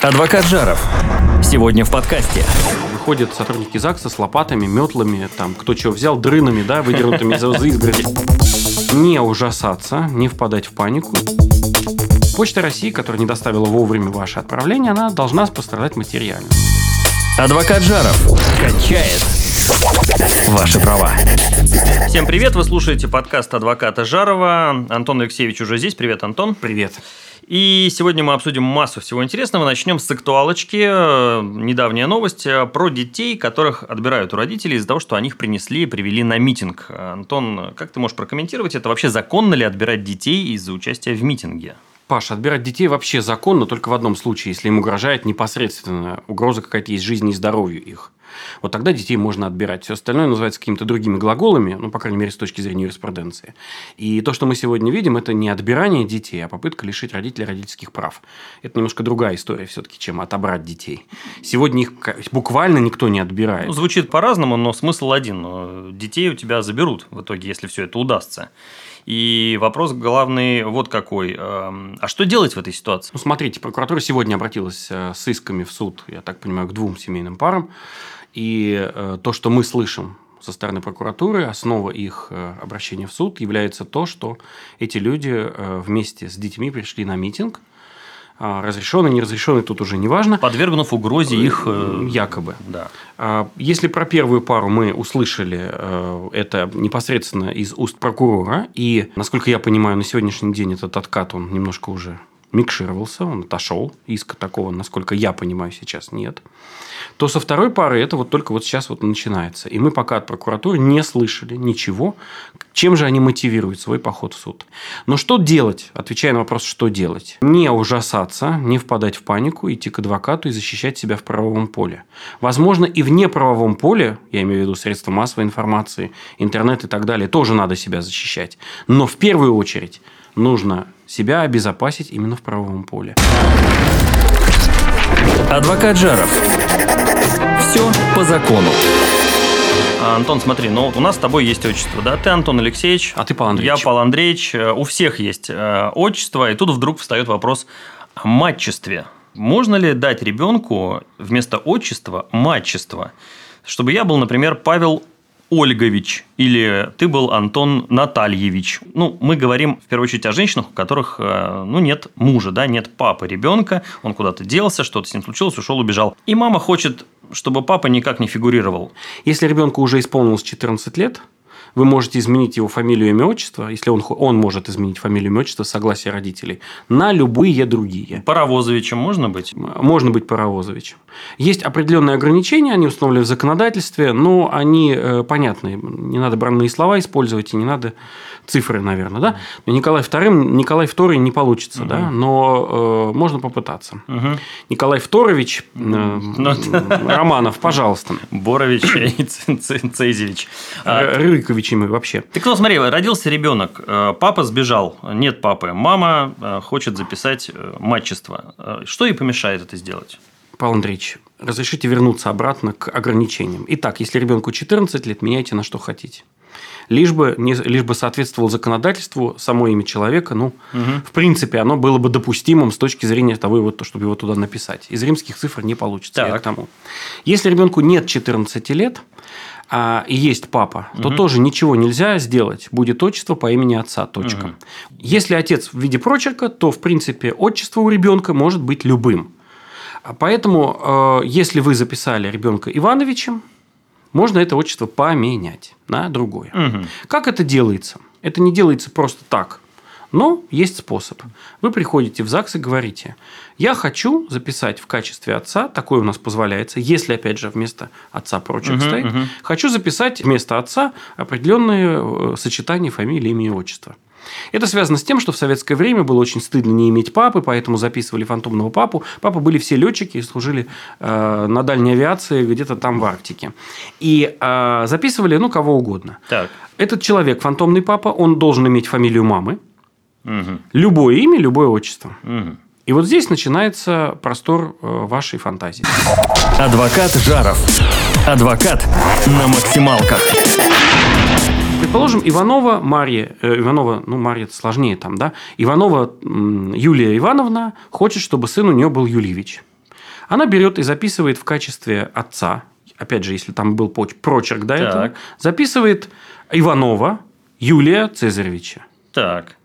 Адвокат Жаров. Сегодня в подкасте. Выходят сотрудники ЗАГСа с лопатами, метлами, там, кто чего взял, дрынами, да, выдернутыми из изгороди. Не ужасаться, не впадать в панику. Почта России, которая не доставила вовремя ваше отправление, она должна пострадать материально. Адвокат Жаров качает ваши права. Всем привет, вы слушаете подкаст адвоката Жарова. Антон Алексеевич уже здесь. Привет, Антон. Привет. И сегодня мы обсудим массу всего интересного. Начнем с актуалочки. Недавняя новость про детей, которых отбирают у родителей из-за того, что они их принесли и привели на митинг. Антон, как ты можешь прокомментировать это? Вообще законно ли отбирать детей из-за участия в митинге? Паша, отбирать детей вообще законно только в одном случае, если им угрожает непосредственно угроза какая-то есть жизни и здоровью их. Вот тогда детей можно отбирать. Все остальное называется какими-то другими глаголами, ну, по крайней мере, с точки зрения юриспруденции. И то, что мы сегодня видим, это не отбирание детей, а попытка лишить родителей родительских прав. Это немножко другая история все-таки, чем отобрать детей. Сегодня их буквально никто не отбирает. Ну, звучит по-разному, но смысл один. Детей у тебя заберут в итоге, если все это удастся. И вопрос главный вот какой. Эм, а что делать в этой ситуации? Ну, смотрите, прокуратура сегодня обратилась э, с исками в суд, я так понимаю, к двум семейным парам. И э, то, что мы слышим со стороны прокуратуры, основа их э, обращения в суд является то, что эти люди э, вместе с детьми пришли на митинг, а, разрешенный, неразрешенный, тут уже не важно. Подвергнув угрозе их... Якобы. Да. А, если про первую пару мы услышали это непосредственно из уст прокурора, и, насколько я понимаю, на сегодняшний день этот откат, он немножко уже микшировался, он отошел. Иска такого, насколько я понимаю, сейчас нет. То со второй пары это вот только вот сейчас вот начинается. И мы пока от прокуратуры не слышали ничего, чем же они мотивируют свой поход в суд. Но что делать? Отвечая на вопрос, что делать? Не ужасаться, не впадать в панику, идти к адвокату и защищать себя в правовом поле. Возможно, и вне правовом поле, я имею в виду средства массовой информации, интернет и так далее, тоже надо себя защищать. Но в первую очередь нужно себя обезопасить именно в правовом поле. Адвокат Жаров. Все по закону. А, Антон, смотри, ну у нас с тобой есть отчество, да? Ты Антон Алексеевич. А ты Павел Андреевич. Я Павел Андреевич. Э, у всех есть э, отчество, и тут вдруг встает вопрос о матчестве. Можно ли дать ребенку вместо отчества матчество? Чтобы я был, например, Павел Ольгович или ты был Антон Натальевич. Ну, мы говорим в первую очередь о женщинах, у которых э, ну, нет мужа, да, нет папы ребенка, он куда-то делся, что-то с ним случилось, ушел, убежал. И мама хочет, чтобы папа никак не фигурировал. Если ребенку уже исполнилось 14 лет, вы можете изменить его фамилию, имя, отчество, если он, он может изменить фамилию, имя, отчество, согласие родителей, на любые другие. Паровозовичем можно быть? Можно быть паровозовичем. Есть определенные ограничения, они установлены в законодательстве, но они э, понятны. Не надо бранные слова использовать, и не надо цифры, наверное, да. Но Николай II, Николай II не получится, угу. да, но э, можно попытаться. Угу. Николай Вторович э, ну, Романов, пожалуйста. Борович и Цезевич. Рыковичи мы вообще. Ты кто, смотри, родился ребенок, э, папа сбежал, нет папы, мама э, хочет записать э, матчество. Что ей помешает это сделать? Павел Андреевич, разрешите вернуться обратно к ограничениям. Итак, если ребенку 14 лет, меняйте на что хотите лишь бы, не, лишь бы соответствовало законодательству само имя человека. Ну, угу. в принципе, оно было бы допустимым с точки зрения того, вот, чтобы его туда написать. Из римских цифр не получится. Так. к тому. Если ребенку нет 14 лет, а, и есть папа, угу. то тоже ничего нельзя сделать. Будет отчество по имени отца. Точка. Угу. Если отец в виде прочерка, то в принципе отчество у ребенка может быть любым. Поэтому, э, если вы записали ребенка Ивановичем, можно это отчество поменять на другое. Угу. Как это делается? Это не делается просто так. Но есть способ. Вы приходите в ЗАГС и говорите, я хочу записать в качестве отца, такое у нас позволяется, если, опять же, вместо отца прочерк угу, стоит, угу. хочу записать вместо отца определенные э, сочетания фамилии, имени отчества. Это связано с тем, что в советское время было очень стыдно не иметь папы, поэтому записывали фантомного папу. Папа были все летчики и служили э, на дальней авиации где-то там в Арктике. И э, записывали, ну, кого угодно. Так. Этот человек, фантомный папа, он должен иметь фамилию мамы, угу. любое имя, любое отчество. Угу. И вот здесь начинается простор э, вашей фантазии. Адвокат Жаров. Адвокат на максималках. Предположим, Иванова Мария, э, Иванова, ну, Мария это сложнее там, да, Иванова Юлия Ивановна хочет, чтобы сын у нее был Юльевич. Она берет и записывает в качестве отца, опять же, если там был прочерк до так. этого, записывает Иванова Юлия Цезаревича. Так.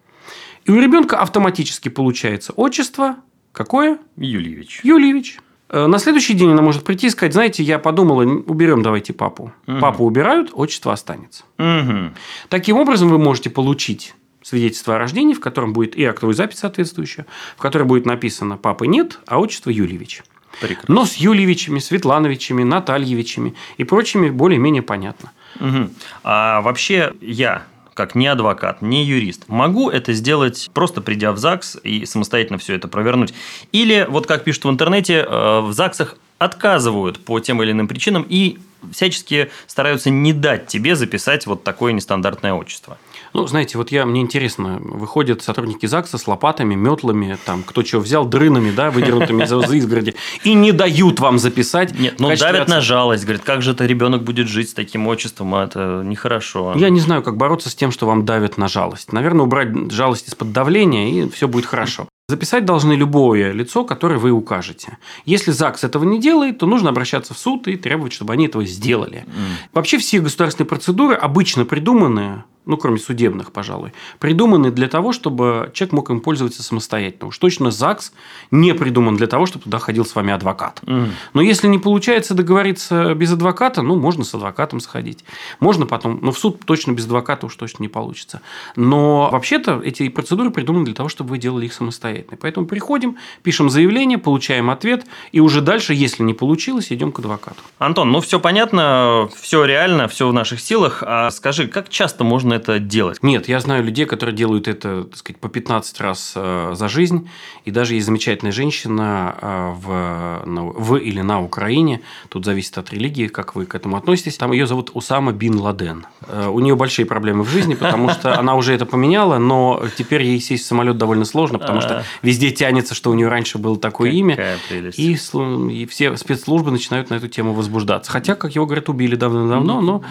И у ребенка автоматически получается отчество какое? Юльевич. Юльевич. Э, на следующий день она может прийти и сказать, знаете, я подумала, уберем давайте папу. Угу. Папу убирают, отчество останется. Угу. Таким образом, вы можете получить свидетельство о рождении, в котором будет и актовая запись соответствующая, в которой будет написано «папы нет», а отчество Юльевич. Прекрасно. Но с Юльевичами, Светлановичами, Натальевичами и прочими более-менее понятно. Угу. А вообще я как не адвокат, не юрист, могу это сделать просто придя в ЗАГС и самостоятельно все это провернуть. Или, вот как пишут в интернете, э, в ЗАГСах отказывают по тем или иным причинам и всячески стараются не дать тебе записать вот такое нестандартное отчество. Ну, знаете, вот я, мне интересно, выходят сотрудники ЗАГСа с лопатами, метлами, там, кто что взял, дрынами, да, выдернутыми за, за изгороди, и не дают вам записать. Нет, ну, давят на жалость, говорят, как же это ребенок будет жить с таким отчеством, а это нехорошо. Я не знаю, как бороться с тем, что вам давят на жалость. Наверное, убрать жалость из-под давления, и все будет хорошо. Записать должны любое лицо, которое вы укажете. Если ЗАГС этого не делает, то нужно обращаться в суд и требовать, чтобы они этого сделали. Mm. Вообще все государственные процедуры обычно придуманы ну, кроме судебных, пожалуй, придуманы для того, чтобы человек мог им пользоваться самостоятельно. Уж точно ЗАГС не придуман для того, чтобы туда ходил с вами адвокат. Mm. Но если не получается договориться без адвоката, ну, можно с адвокатом сходить. Можно потом, но в суд точно без адвоката уж точно не получится. Но вообще-то эти процедуры придуманы для того, чтобы вы делали их самостоятельно. Поэтому приходим, пишем заявление, получаем ответ, и уже дальше, если не получилось, идем к адвокату. Антон, ну все понятно, все реально, все в наших силах. А скажи, как часто можно нужно это делать. Нет, я знаю людей, которые делают это, так сказать, по 15 раз э, за жизнь. И даже есть замечательная женщина э, в, в или на Украине. Тут зависит от религии, как вы к этому относитесь. Там ее зовут Усама Бин Ладен. Э, у нее большие проблемы в жизни, потому что она уже это поменяла, но теперь ей сесть в самолет довольно сложно, потому что а. везде тянется, что у нее раньше было такое имя. И, и все спецслужбы начинают на эту тему возбуждаться. Хотя, как его говорят, убили давно-давно, но,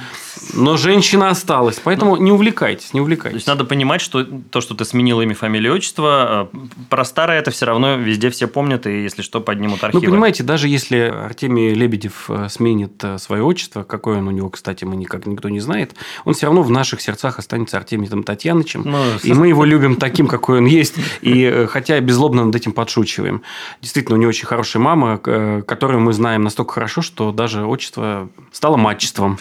но женщина осталась. Поэтому не увлекайтесь, не увлекайтесь. То есть надо понимать, что то, что ты сменил имя, фамилию, отчество, э, про старое это все равно везде все помнят, и если что, поднимут архивы. Ну, понимаете, даже если Артемий Лебедев э, сменит э, свое отчество, какое он у него, кстати, мы никак никто не знает, он все равно в наших сердцах останется Артемием Татьянычем, ну, и мы его любим таким, какой он есть, и хотя беззлобно над этим подшучиваем. Действительно, у него очень хорошая мама, которую мы знаем настолько хорошо, что даже отчество стало матчеством.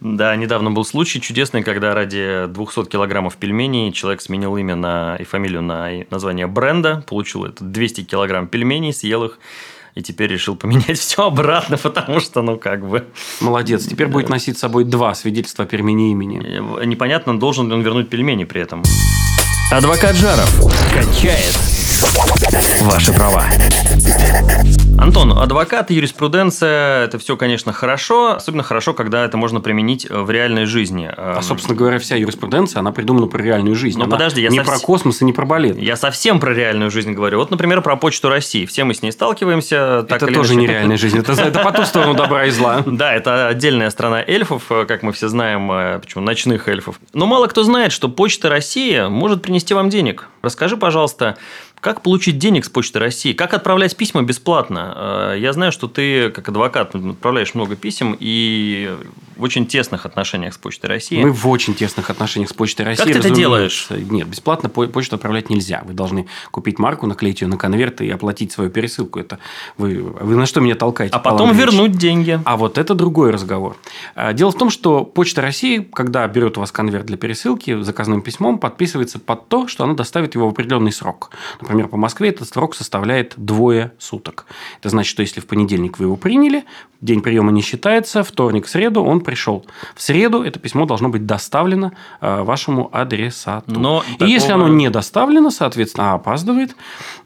Да, недавно был случай чудесный, когда ради 200 килограммов пельменей человек сменил имя на, и фамилию на название бренда, получил это 200 килограмм пельменей, съел их и теперь решил поменять все обратно, потому что, ну, как бы... Молодец. Теперь будет носить с собой два свидетельства о перемене имени. Непонятно, должен ли он вернуть пельмени при этом. Адвокат Жаров качает ваши права. Антон, адвокат, юриспруденция – это все, конечно, хорошо. Особенно хорошо, когда это можно применить в реальной жизни. А, собственно говоря, вся юриспруденция, она придумана про реальную жизнь. Ну, подожди, я не сов... про космос и не про балет. Я совсем про реальную жизнь говорю. Вот, например, про Почту России. Все мы с ней сталкиваемся. Так это тоже иначе. не реальная жизнь. Это, это по ту сторону добра и зла. Да, это отдельная страна эльфов, как мы все знаем, э, почему ночных эльфов. Но мало кто знает, что Почта России может принести вам денег. Расскажи, пожалуйста, как получить денег с Почты России? Как отправлять письма бесплатно? Э, я знаю, что ты, как адвокат, отправляешь много писем и в очень тесных отношениях с Почтой России. Мы в очень тесных отношениях с Почтой России. Как ты это делаешь? Нет, бесплатно почту отправлять нельзя. Вы должны купить марку, наклеить ее на конверт и оплатить свою пересылку. Это вы, вы на что меня толкаете? А потом вернуть деньги. А вот это другой разговор. Э, дело в том, что Почта России, когда берет у вас конверт для пересылки заказным письмом, подписывается под то, что она доставит его в определенный срок. Например, Например, по Москве этот срок составляет двое суток. Это значит, что если в понедельник вы его приняли, день приема не считается, вторник, среду он пришел. В среду это письмо должно быть доставлено э, вашему адресату. Но И такого... если оно не доставлено, соответственно, а опаздывает,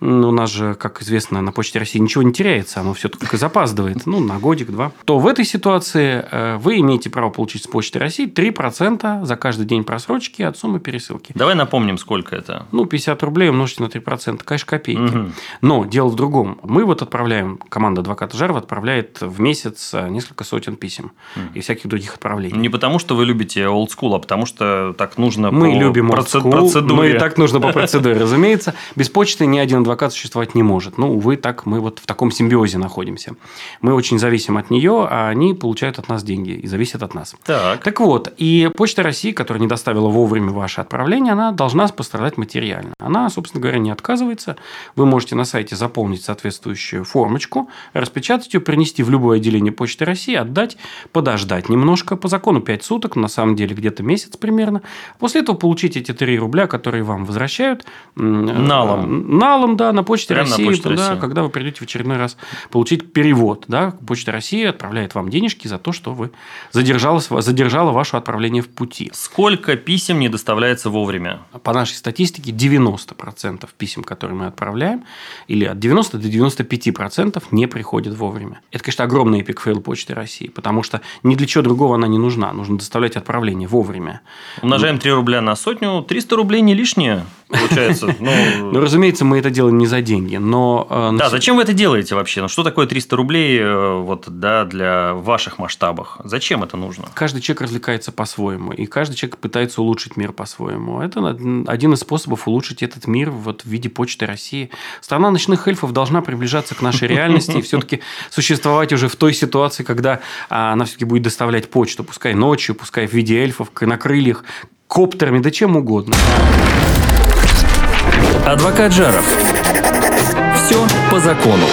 у нас же, как известно, на Почте России ничего не теряется, оно все только запаздывает, ну, на годик-два, то в этой ситуации э, вы имеете право получить с Почты России 3% за каждый день просрочки от суммы пересылки. Давай напомним, сколько это. Ну, 50 рублей умножить на 3%. это, конечно, копейки. Угу. Но дело в другом. Мы вот отправляем, команда адвоката Жарова отправляет в месяц э, несколько сотен писем угу. и всяких других отправлений. Не потому, что вы любите old school, а потому, что так нужно мы по любим проце- school, процедуре. Мы и так нужно по процедуре, разумеется. Без почты ни один адвокат существовать не может. Ну, увы, так мы вот в таком симбиозе находимся. Мы очень зависим от нее, а они получают от нас деньги и зависят от нас. Так. Так вот, и Почта России, которая не доставила вовремя ваше отправление, она должна пострадать материально. Она, собственно говоря, не отказывается. Вы можете на сайте заполнить соответствующую формочку, распечатать ее, принести в любое отделение Почты России, отдать, подождать немножко. По закону 5 суток, на самом деле где-то месяц примерно. После этого получить эти 3 рубля, которые вам возвращают. Налом. Налом, да, на Почте Прямо России. На Почте да, России. Когда вы придете в очередной раз получить перевод. Да, Почта России отправляет вам денежки за то, что вы задержала, задержала ваше отправление в пути. Сколько писем не доставляется вовремя? По нашей статистике 90% писем, которые мы отправляем, или от 90 до 95% не приходят вовремя. Это, конечно, огромный epic fail Почты России, потому что ни для чего другого она не нужна. Нужно доставлять отправление вовремя. Умножаем 3 рубля на сотню, 300 рублей не лишнее получается. Ну, ну, разумеется, мы это делаем не за деньги, но... Э, да, зачем вы это делаете вообще? Ну, что такое 300 рублей э, вот, да, для ваших масштабах? Зачем это нужно? Каждый человек развлекается по-своему, и каждый человек пытается улучшить мир по-своему. Это один из способов улучшить этот мир вот в виде почты России. Страна ночных эльфов должна приближаться к нашей реальности и все-таки существовать уже в той ситуации, когда а, она все-таки будет доставлять почту, пускай ночью, пускай в виде эльфов, на крыльях, коптерами, да чем угодно. Адвокат Жаров. Все по закону.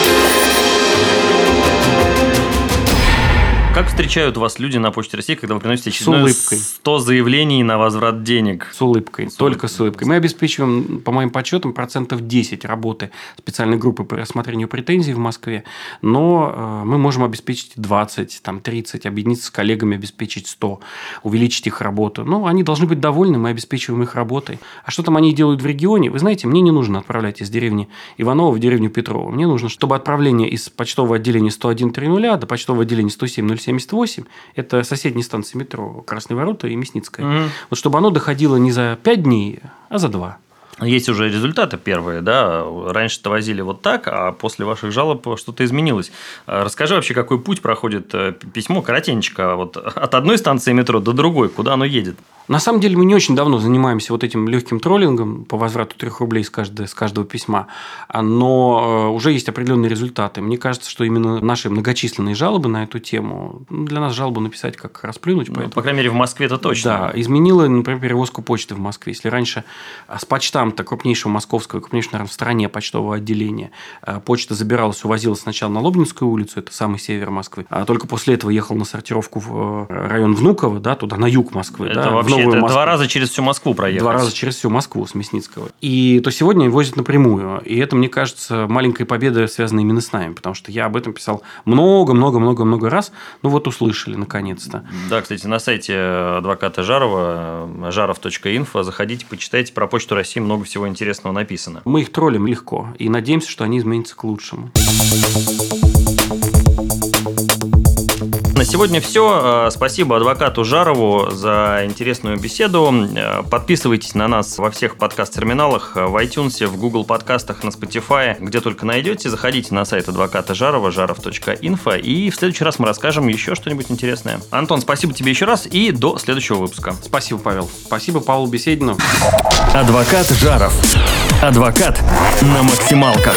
Как встречают вас люди на Почте России, когда вы приносите очередное 100 заявлений на возврат денег? С улыбкой, с только улыбкой. с улыбкой. Мы обеспечиваем, по моим подсчетам, процентов 10 работы специальной группы по рассмотрению претензий в Москве, но э, мы можем обеспечить 20, там, 30, объединиться с коллегами, обеспечить 100, увеличить их работу. Ну, они должны быть довольны, мы обеспечиваем их работой. А что там они делают в регионе? Вы знаете, мне не нужно отправлять из деревни Иванова в деревню Петрова. Мне нужно, чтобы отправление из почтового отделения 101.00 до почтового отделения 107.07 78, это соседние станции метро Красные ворота и Мясницкая. Угу. Вот чтобы оно доходило не за 5 дней, а за 2. Есть уже результаты первые, да. Раньше-то возили вот так, а после ваших жалоб что-то изменилось. Расскажи вообще, какой путь проходит э, письмо, коротенечко, вот от одной станции метро до другой, куда оно едет? На самом деле мы не очень давно занимаемся вот этим легким троллингом по возврату 3 рублей с каждого, с каждого письма, но э, уже есть определенные результаты. Мне кажется, что именно наши многочисленные жалобы на эту тему, ну, для нас жалобу написать как расплюнуть. Ну, поэтому... По крайней мере, в Москве это точно. Да, изменило, например, перевозку почты в Москве. Если раньше с почтам-то крупнейшего московского, крупнейшего, наверное, в стране почтового отделения э, почта забиралась, увозилась сначала на Лобнинскую улицу, это самый север Москвы, а только после этого ехал на сортировку в э, район Внуково, да, туда на юг Москвы. Это да, вообще Новую это Москву. два раза через всю Москву проехать. Два раза через всю Москву с Мясницкого. И то сегодня возят напрямую. И это, мне кажется, маленькая победа, связанная именно с нами. Потому что я об этом писал много-много-много-много раз. Ну вот услышали наконец-то. Да, кстати, на сайте адвоката Жарова, жаров.инфо, заходите, почитайте про Почту России, много всего интересного написано. Мы их троллим легко. И надеемся, что они изменятся к лучшему. На сегодня все. Э, спасибо адвокату Жарову за интересную беседу. Э, подписывайтесь на нас во всех подкаст-терминалах, э, в iTunes, в Google подкастах, на Spotify, где только найдете. Заходите на сайт адвоката Жарова, жаров.инфо, и в следующий раз мы расскажем еще что-нибудь интересное. Антон, спасибо тебе еще раз и до следующего выпуска. Спасибо, Павел. Спасибо Павлу Беседину. Адвокат Жаров. Адвокат на максималках.